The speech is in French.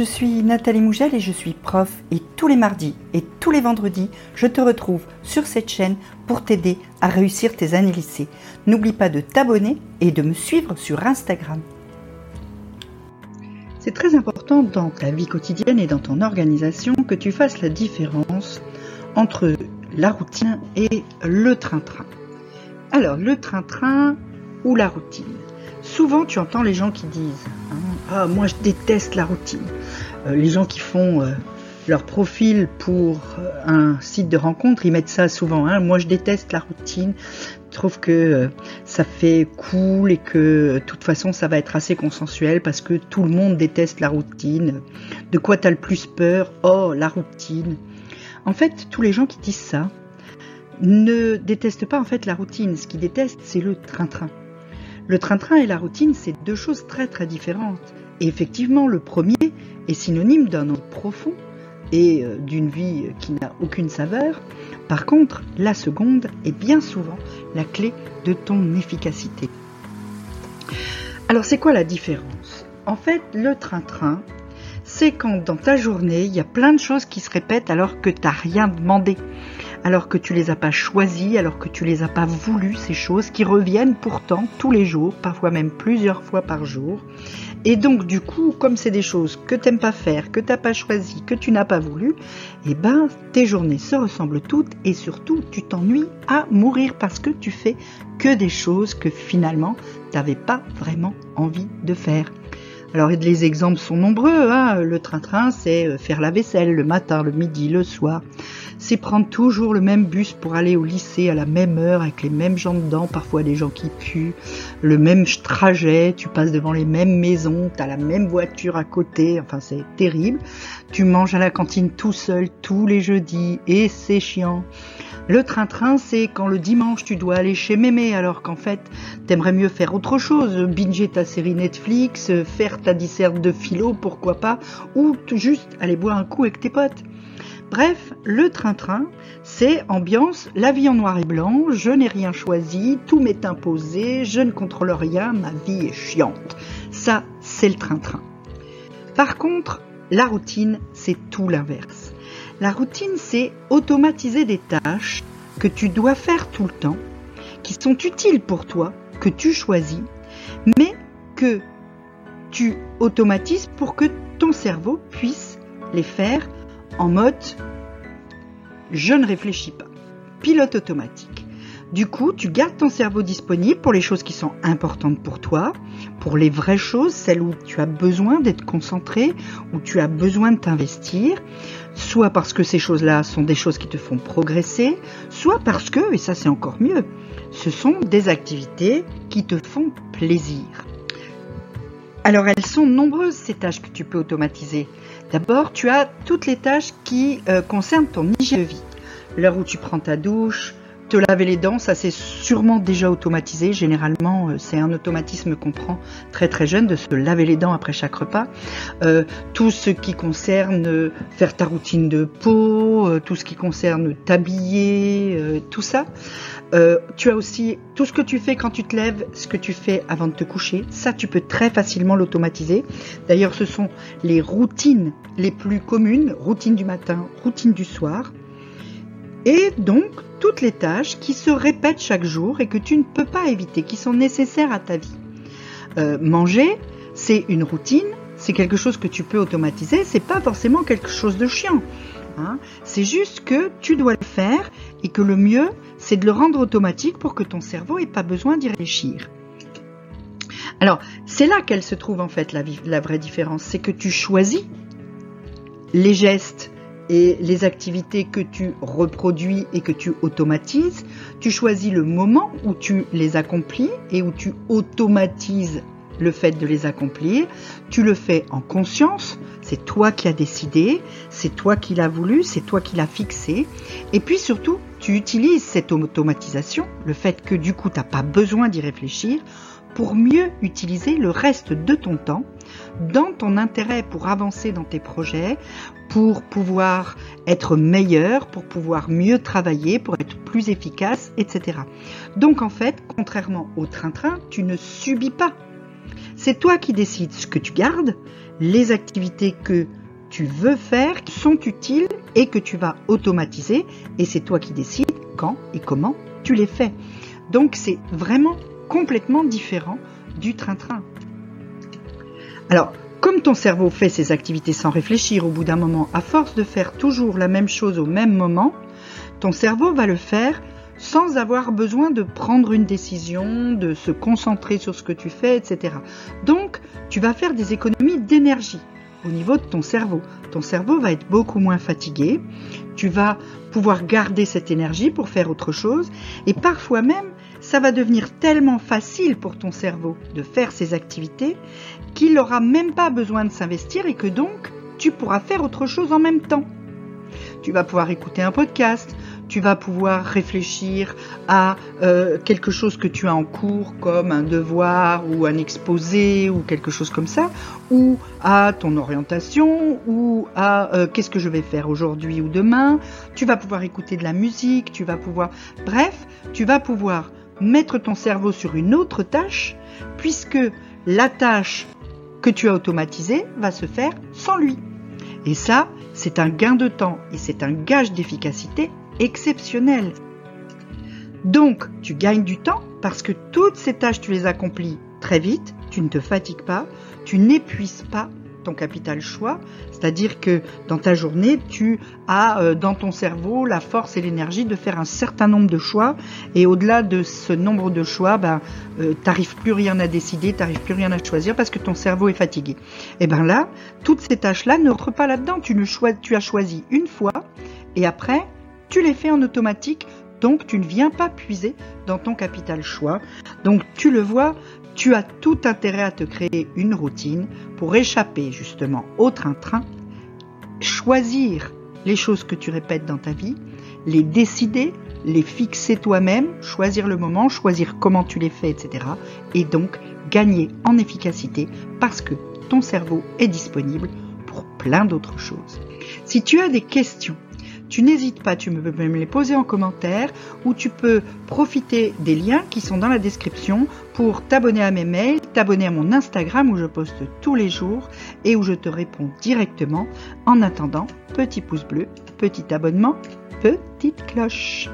je suis Nathalie Mougel et je suis prof et tous les mardis et tous les vendredis, je te retrouve sur cette chaîne pour t'aider à réussir tes années lycée. N'oublie pas de t'abonner et de me suivre sur Instagram. C'est très important dans ta vie quotidienne et dans ton organisation que tu fasses la différence entre la routine et le train-train. Alors, le train-train ou la routine? Souvent, tu entends les gens qui disent hein, Ah, moi je déteste la routine. Euh, les gens qui font euh, leur profil pour euh, un site de rencontre, ils mettent ça souvent. Hein, moi je déteste la routine. Je trouve que ça fait cool et que de toute façon ça va être assez consensuel parce que tout le monde déteste la routine. De quoi tu as le plus peur? Oh, la routine. En fait, tous les gens qui disent ça ne détestent pas en fait la routine. Ce qu'ils détestent, c'est le train-train. Le train-train et la routine, c'est deux choses très très différentes. Et effectivement, le premier est synonyme d'un nom profond et euh, d'une vie qui n'a aucune saveur. Par contre, la seconde est bien souvent la clé de ton efficacité. Alors c'est quoi la différence? En fait, le train-train, c'est quand dans ta journée, il y a plein de choses qui se répètent alors que tu n'as rien demandé alors que tu les as pas choisis, alors que tu les as pas voulu, ces choses qui reviennent pourtant tous les jours, parfois même plusieurs fois par jour. Et donc du coup, comme c'est des choses que t'aimes pas faire, que t'as pas choisi, que tu n'as pas voulu, eh ben tes journées se ressemblent toutes et surtout tu t'ennuies à mourir parce que tu fais que des choses que finalement t'avais pas vraiment envie de faire. Alors les exemples sont nombreux. Hein. Le train-train, c'est euh, faire la vaisselle le matin, le midi, le soir. C'est prendre toujours le même bus pour aller au lycée à la même heure avec les mêmes gens dedans, parfois des gens qui puent, le même trajet, tu passes devant les mêmes maisons, tu as la même voiture à côté, enfin c'est terrible. Tu manges à la cantine tout seul tous les jeudis et c'est chiant. Le train-train, c'est quand le dimanche tu dois aller chez mémé alors qu'en fait t'aimerais mieux faire autre chose, binger ta série Netflix, faire ta disserte de philo, pourquoi pas, ou juste aller boire un coup avec tes potes. Bref, le train-train, c'est ambiance, la vie en noir et blanc, je n'ai rien choisi, tout m'est imposé, je ne contrôle rien, ma vie est chiante. Ça, c'est le train-train. Par contre, la routine, c'est tout l'inverse. La routine, c'est automatiser des tâches que tu dois faire tout le temps, qui sont utiles pour toi, que tu choisis, mais que tu automatises pour que ton cerveau puisse les faire en mode je ne réfléchis pas. Pilote automatique. Du coup, tu gardes ton cerveau disponible pour les choses qui sont importantes pour toi, pour les vraies choses, celles où tu as besoin d'être concentré, où tu as besoin de t'investir, soit parce que ces choses-là sont des choses qui te font progresser, soit parce que, et ça c'est encore mieux, ce sont des activités qui te font plaisir. Alors elles sont nombreuses ces tâches que tu peux automatiser. D'abord, tu as toutes les tâches qui euh, concernent ton hygiène de vie. L'heure où tu prends ta douche, te laver les dents, ça c'est sûrement déjà automatisé. Généralement, euh, c'est un automatisme qu'on prend très très jeune de se laver les dents après chaque repas. Euh, tout ce qui concerne euh, faire ta routine de peau, tout ce qui concerne t'habiller, tout ça. tu as aussi tout ce que tu fais quand tu te lèves, ce que tu fais avant de te coucher. Ça, tu peux très facilement l'automatiser. D'ailleurs, ce sont les routines les plus communes, routine du matin, routine du soir. Et donc, toutes les tâches qui se répètent chaque jour et que tu ne peux pas éviter, qui sont nécessaires à ta vie. Euh, manger, c'est une routine, c'est quelque chose que tu peux automatiser, c'est pas forcément quelque chose de chiant. Hein. C'est juste que tu dois le faire et que le mieux, c'est de le rendre automatique pour que ton cerveau ait pas besoin d'y réfléchir. Alors, c'est là qu'elle se trouve en fait la vraie différence, c'est que tu choisis les gestes, et les activités que tu reproduis et que tu automatises, tu choisis le moment où tu les accomplis et où tu automatises le fait de les accomplir. Tu le fais en conscience, c'est toi qui as décidé, c'est toi qui l'as voulu, c'est toi qui l'as fixé. Et puis surtout, tu utilises cette automatisation, le fait que du coup tu n'as pas besoin d'y réfléchir, pour mieux utiliser le reste de ton temps dans ton intérêt pour avancer dans tes projets, pour pouvoir être meilleur, pour pouvoir mieux travailler, pour être plus efficace, etc. Donc en fait, contrairement au train-train, tu ne subis pas. C'est toi qui décides ce que tu gardes, les activités que tu veux faire qui sont utiles et que tu vas automatiser et c'est toi qui décides quand et comment tu les fais. Donc c'est vraiment complètement différent du train-train. Alors, comme ton cerveau fait ses activités sans réfléchir au bout d'un moment, à force de faire toujours la même chose au même moment, ton cerveau va le faire sans avoir besoin de prendre une décision, de se concentrer sur ce que tu fais, etc. Donc, tu vas faire des économies d'énergie au niveau de ton cerveau. Ton cerveau va être beaucoup moins fatigué, tu vas pouvoir garder cette énergie pour faire autre chose, et parfois même, ça va devenir tellement facile pour ton cerveau de faire ces activités qu'il n'aura même pas besoin de s'investir et que donc tu pourras faire autre chose en même temps. Tu vas pouvoir écouter un podcast, tu vas pouvoir réfléchir à euh, quelque chose que tu as en cours comme un devoir ou un exposé ou quelque chose comme ça, ou à ton orientation ou à euh, qu'est-ce que je vais faire aujourd'hui ou demain. Tu vas pouvoir écouter de la musique, tu vas pouvoir... Bref, tu vas pouvoir mettre ton cerveau sur une autre tâche puisque la tâche que tu as automatisée va se faire sans lui. Et ça, c'est un gain de temps et c'est un gage d'efficacité exceptionnel. Donc, tu gagnes du temps parce que toutes ces tâches, tu les accomplis très vite, tu ne te fatigues pas, tu n'épuises pas ton capital choix, c'est-à-dire que dans ta journée, tu as euh, dans ton cerveau la force et l'énergie de faire un certain nombre de choix, et au-delà de ce nombre de choix, ben, euh, t'arrives plus rien à décider, t'arrives plus rien à choisir parce que ton cerveau est fatigué. Et ben là, toutes ces tâches-là ne rentrent pas là-dedans. Tu, tu as choisi une fois, et après, tu les fais en automatique, donc tu ne viens pas puiser dans ton capital choix. Donc tu le vois, tu as tout intérêt à te créer une routine pour échapper justement au train-train, choisir les choses que tu répètes dans ta vie, les décider, les fixer toi-même, choisir le moment, choisir comment tu les fais, etc. Et donc gagner en efficacité parce que ton cerveau est disponible pour plein d'autres choses. Si tu as des questions tu n'hésites pas, tu peux me les poser en commentaire ou tu peux profiter des liens qui sont dans la description pour t'abonner à mes mails, t'abonner à mon Instagram où je poste tous les jours et où je te réponds directement. En attendant, petit pouce bleu, petit abonnement, petite cloche.